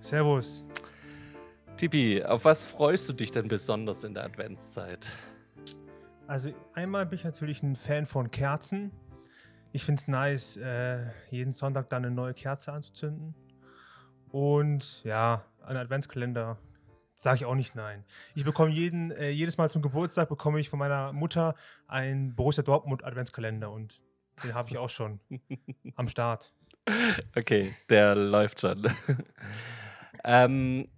Servus. Tipi, auf was freust du dich denn besonders in der Adventszeit? Also einmal bin ich natürlich ein Fan von Kerzen. Ich finde es nice, äh, jeden Sonntag dann eine neue Kerze anzuzünden. Und ja, ein Adventskalender sage ich auch nicht nein. Ich bekomme jeden, äh, jedes Mal zum Geburtstag bekomme ich von meiner Mutter einen Borussia Dortmund Adventskalender und den habe ich auch schon am Start. Okay, der läuft schon. Ähm,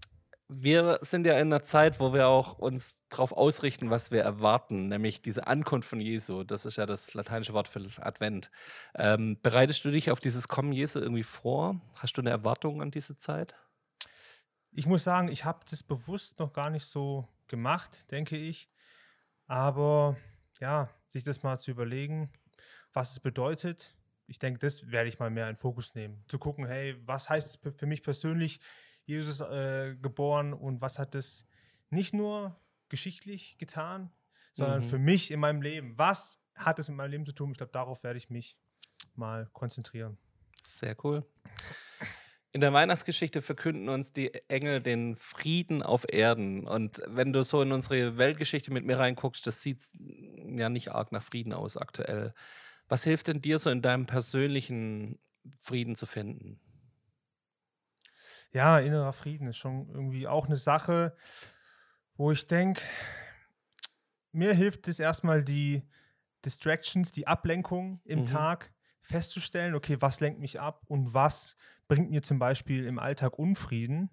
wir sind ja in einer Zeit, wo wir auch uns darauf ausrichten, was wir erwarten, nämlich diese Ankunft von Jesu. Das ist ja das lateinische Wort für Advent. Ähm, bereitest du dich auf dieses Kommen Jesu irgendwie vor? Hast du eine Erwartung an diese Zeit? Ich muss sagen, ich habe das bewusst noch gar nicht so gemacht, denke ich. Aber ja, sich das mal zu überlegen, was es bedeutet, ich denke, das werde ich mal mehr in Fokus nehmen. Zu gucken, hey, was heißt es für mich persönlich, Jesus äh, geboren und was hat es nicht nur geschichtlich getan, sondern mhm. für mich in meinem Leben. Was hat es mit meinem Leben zu tun? Ich glaube, darauf werde ich mich mal konzentrieren. Sehr cool. In der Weihnachtsgeschichte verkünden uns die Engel den Frieden auf Erden. Und wenn du so in unsere Weltgeschichte mit mir reinguckst, das sieht ja nicht arg nach Frieden aus aktuell. Was hilft denn dir so in deinem persönlichen Frieden zu finden? Ja, innerer Frieden ist schon irgendwie auch eine Sache, wo ich denke, mir hilft es erstmal die Distractions, die Ablenkung im mhm. Tag festzustellen, okay, was lenkt mich ab und was bringt mir zum Beispiel im Alltag Unfrieden.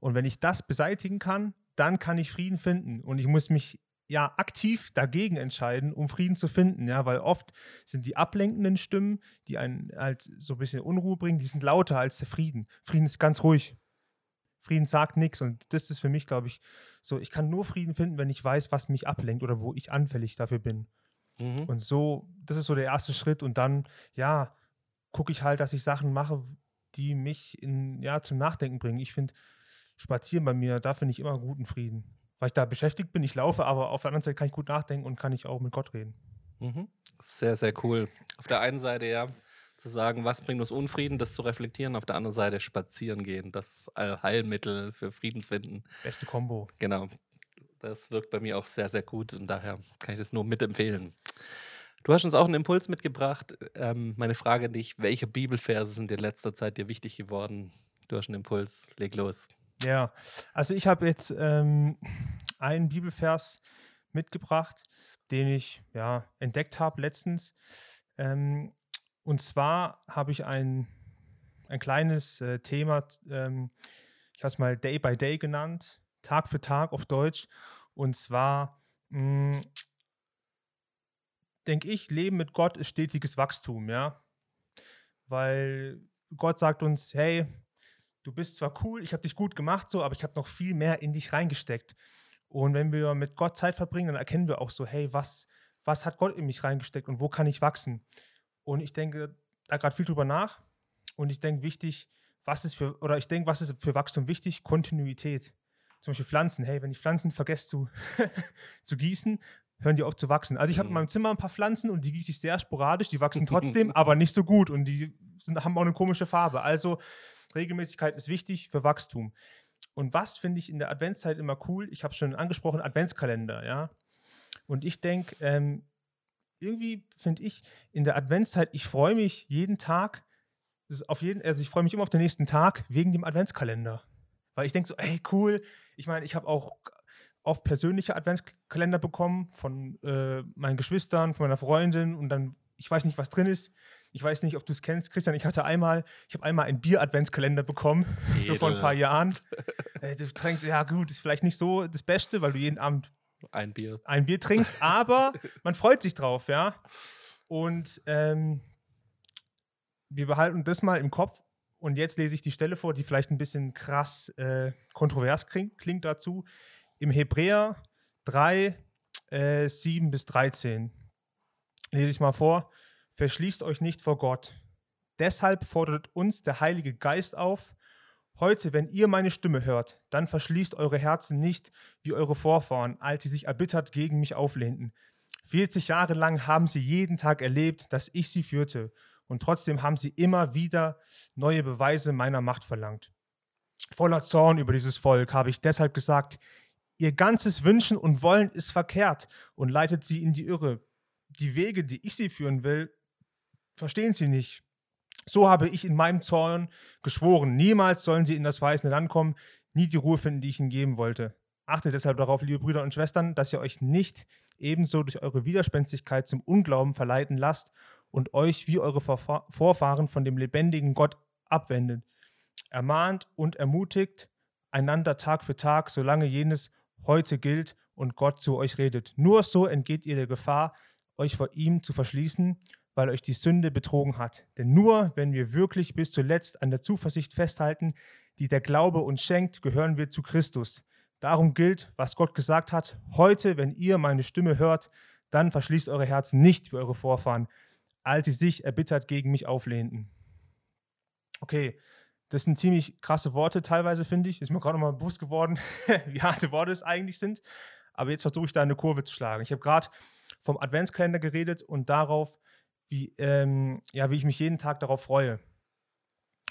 Und wenn ich das beseitigen kann, dann kann ich Frieden finden. Und ich muss mich ja aktiv dagegen entscheiden, um Frieden zu finden, ja, weil oft sind die ablenkenden Stimmen, die einen halt so ein bisschen Unruhe bringen, die sind lauter als der Frieden. Frieden ist ganz ruhig. Frieden sagt nichts und das ist für mich, glaube ich, so, ich kann nur Frieden finden, wenn ich weiß, was mich ablenkt oder wo ich anfällig dafür bin. Mhm. Und so, das ist so der erste Schritt und dann, ja, gucke ich halt, dass ich Sachen mache, die mich in, ja, zum Nachdenken bringen. Ich finde, spazieren bei mir, da finde ich immer guten Frieden weil ich da beschäftigt bin. Ich laufe, aber auf der anderen Seite kann ich gut nachdenken und kann ich auch mit Gott reden. Mhm. Sehr, sehr cool. Auf der einen Seite ja zu sagen, was bringt uns Unfrieden, das zu reflektieren. Auf der anderen Seite spazieren gehen, das Heilmittel für Friedensfinden. Beste Kombo. Genau. Das wirkt bei mir auch sehr, sehr gut und daher kann ich das nur mitempfehlen. Du hast uns auch einen Impuls mitgebracht. Ähm, meine Frage an dich: Welche Bibelverse sind in letzter Zeit dir wichtig geworden? Du hast einen Impuls, leg los. Ja, also ich habe jetzt ähm, einen Bibelvers mitgebracht, den ich ja entdeckt habe letztens. Ähm, und zwar habe ich ein, ein kleines äh, Thema, ähm, ich habe es mal Day by Day genannt, Tag für Tag auf Deutsch. Und zwar hm, denke ich, Leben mit Gott ist stetiges Wachstum, ja. Weil Gott sagt uns, hey, du bist zwar cool, ich habe dich gut gemacht, so, aber ich habe noch viel mehr in dich reingesteckt. Und wenn wir mit Gott Zeit verbringen, dann erkennen wir auch so, hey, was, was hat Gott in mich reingesteckt und wo kann ich wachsen? Und ich denke da gerade viel drüber nach. Und ich denke, wichtig, was ist für, oder ich denke, was ist für Wachstum wichtig? Kontinuität. Zum Beispiel Pflanzen. Hey, wenn ich Pflanzen vergesse zu, zu gießen, hören die auf zu wachsen. Also ich habe in mhm. meinem Zimmer ein paar Pflanzen und die gieße ich sehr sporadisch, die wachsen trotzdem, aber nicht so gut und die sind, haben auch eine komische Farbe. Also Regelmäßigkeit ist wichtig für Wachstum. Und was finde ich in der Adventszeit immer cool? Ich habe schon angesprochen, Adventskalender, ja. Und ich denke, ähm, irgendwie finde ich in der Adventszeit, ich freue mich jeden Tag, auf jeden, also ich freue mich immer auf den nächsten Tag wegen dem Adventskalender. Weil ich denke so, hey, cool. Ich meine, ich habe auch oft persönliche Adventskalender bekommen von äh, meinen Geschwistern, von meiner Freundin und dann, ich weiß nicht, was drin ist. Ich weiß nicht, ob du es kennst, Christian. Ich hatte einmal, ich habe einmal einen Bier-Adventskalender bekommen, Edel. so vor ein paar Jahren. Äh, du trinkst, ja gut, ist vielleicht nicht so das Beste, weil du jeden Abend ein Bier, ein Bier trinkst, aber man freut sich drauf, ja. Und ähm, wir behalten das mal im Kopf Und jetzt lese ich die Stelle vor, die vielleicht ein bisschen krass äh, kontrovers klingt, klingt, dazu. Im Hebräer 3, äh, 7 bis 13 lese ich mal vor. Verschließt euch nicht vor Gott. Deshalb fordert uns der Heilige Geist auf, Heute, wenn ihr meine Stimme hört, dann verschließt eure Herzen nicht wie eure Vorfahren, als sie sich erbittert gegen mich auflehnten. 40 Jahre lang haben sie jeden Tag erlebt, dass ich sie führte, und trotzdem haben sie immer wieder neue Beweise meiner Macht verlangt. Voller Zorn über dieses Volk habe ich deshalb gesagt, ihr ganzes Wünschen und Wollen ist verkehrt und leitet sie in die Irre. Die Wege, die ich sie führen will, verstehen sie nicht. So habe ich in meinem Zorn geschworen, niemals sollen sie in das verheißene Land kommen, nie die Ruhe finden, die ich ihnen geben wollte. Achtet deshalb darauf, liebe Brüder und Schwestern, dass ihr euch nicht ebenso durch eure Widerspenstigkeit zum Unglauben verleiten lasst und euch wie eure Vorfahren von dem lebendigen Gott abwendet. Ermahnt und ermutigt einander Tag für Tag, solange jenes heute gilt und Gott zu euch redet. Nur so entgeht ihr der Gefahr, euch vor ihm zu verschließen weil euch die Sünde betrogen hat. Denn nur wenn wir wirklich bis zuletzt an der Zuversicht festhalten, die der Glaube uns schenkt, gehören wir zu Christus. Darum gilt, was Gott gesagt hat, heute, wenn ihr meine Stimme hört, dann verschließt eure Herzen nicht für eure Vorfahren, als sie sich erbittert gegen mich auflehnten. Okay, das sind ziemlich krasse Worte teilweise, finde ich. Ist mir gerade mal bewusst geworden, wie harte Worte es eigentlich sind. Aber jetzt versuche ich da eine Kurve zu schlagen. Ich habe gerade vom Adventskalender geredet und darauf, wie, ähm, ja, wie ich mich jeden Tag darauf freue.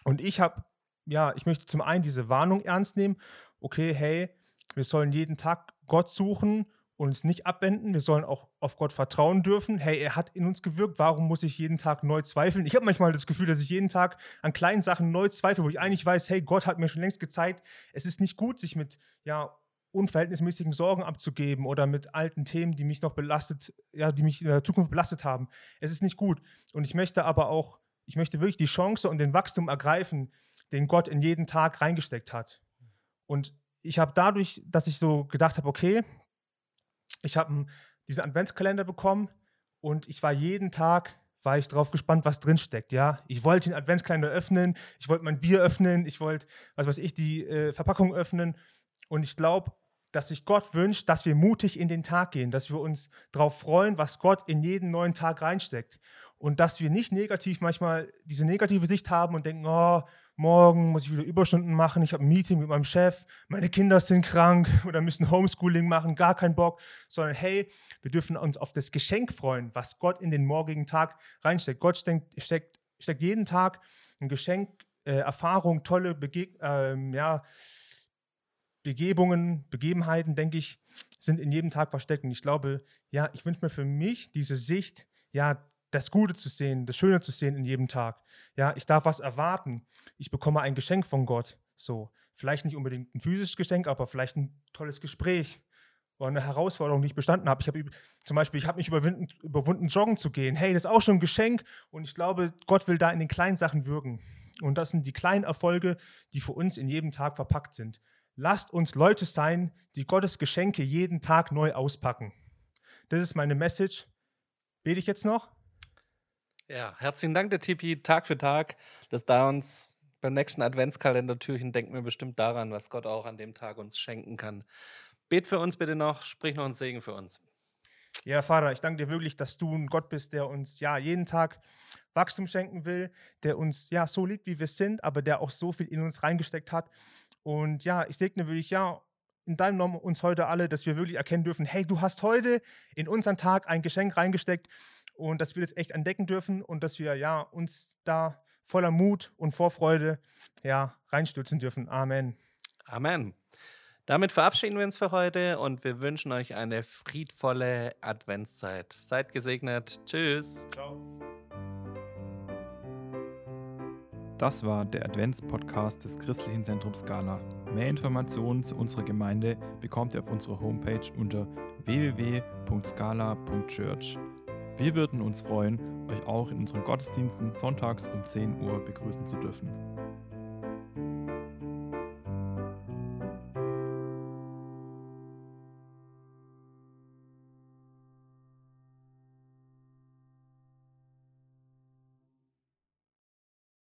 Und ich habe, ja, ich möchte zum einen diese Warnung ernst nehmen, okay, hey, wir sollen jeden Tag Gott suchen und uns nicht abwenden. Wir sollen auch auf Gott vertrauen dürfen. Hey, er hat in uns gewirkt. Warum muss ich jeden Tag neu zweifeln? Ich habe manchmal das Gefühl, dass ich jeden Tag an kleinen Sachen neu zweifle, wo ich eigentlich weiß, hey, Gott hat mir schon längst gezeigt, es ist nicht gut, sich mit ja, unverhältnismäßigen Sorgen abzugeben oder mit alten Themen, die mich noch belastet, ja, die mich in der Zukunft belastet haben. Es ist nicht gut. Und ich möchte aber auch, ich möchte wirklich die Chance und den Wachstum ergreifen, den Gott in jeden Tag reingesteckt hat. Und ich habe dadurch, dass ich so gedacht habe, okay, ich habe diesen Adventskalender bekommen und ich war jeden Tag war ich drauf gespannt, was drin steckt. Ja, ich wollte den Adventskalender öffnen, ich wollte mein Bier öffnen, ich wollte, was weiß ich, die äh, Verpackung öffnen. Und ich glaube, dass sich Gott wünscht, dass wir mutig in den Tag gehen, dass wir uns darauf freuen, was Gott in jeden neuen Tag reinsteckt. Und dass wir nicht negativ manchmal diese negative Sicht haben und denken, oh, morgen muss ich wieder Überstunden machen, ich habe ein Meeting mit meinem Chef, meine Kinder sind krank oder müssen Homeschooling machen, gar keinen Bock, sondern hey, wir dürfen uns auf das Geschenk freuen, was Gott in den morgigen Tag reinsteckt. Gott steckt, steckt, steckt jeden Tag ein Geschenk, äh, Erfahrung, tolle Begegnungen, äh, ja, Begebungen, Begebenheiten, denke ich, sind in jedem Tag versteckt. Und ich glaube, ja, ich wünsche mir für mich diese Sicht, ja, das Gute zu sehen, das Schöne zu sehen in jedem Tag. Ja, ich darf was erwarten. Ich bekomme ein Geschenk von Gott. So, vielleicht nicht unbedingt ein physisches Geschenk, aber vielleicht ein tolles Gespräch oder eine Herausforderung, die ich bestanden habe. Ich habe zum Beispiel, ich habe mich überwunden, überwunden, joggen zu gehen. Hey, das ist auch schon ein Geschenk. Und ich glaube, Gott will da in den kleinen Sachen wirken. Und das sind die kleinen Erfolge, die für uns in jedem Tag verpackt sind. Lasst uns Leute sein, die Gottes Geschenke jeden Tag neu auspacken. Das ist meine Message. Bete ich jetzt noch? Ja, herzlichen Dank, der Tipi, Tag für Tag. Das da uns beim nächsten Adventskalendertürchen denken wir bestimmt daran, was Gott auch an dem Tag uns schenken kann. Bet für uns bitte noch, sprich noch einen Segen für uns. Ja, Vater, ich danke dir wirklich, dass du ein Gott bist, der uns ja jeden Tag Wachstum schenken will, der uns ja so liebt, wie wir sind, aber der auch so viel in uns reingesteckt hat. Und ja, ich segne wirklich, ja, in deinem Namen uns heute alle, dass wir wirklich erkennen dürfen, hey, du hast heute in unseren Tag ein Geschenk reingesteckt und dass wir das echt entdecken dürfen und dass wir ja uns da voller Mut und Vorfreude ja reinstürzen dürfen. Amen. Amen. Damit verabschieden wir uns für heute und wir wünschen euch eine friedvolle Adventszeit. Seid gesegnet. Tschüss. Ciao. Das war der Advents-Podcast des Christlichen Zentrums Scala. Mehr Informationen zu unserer Gemeinde bekommt ihr auf unserer Homepage unter www.scala.church. Wir würden uns freuen, euch auch in unseren Gottesdiensten sonntags um 10 Uhr begrüßen zu dürfen.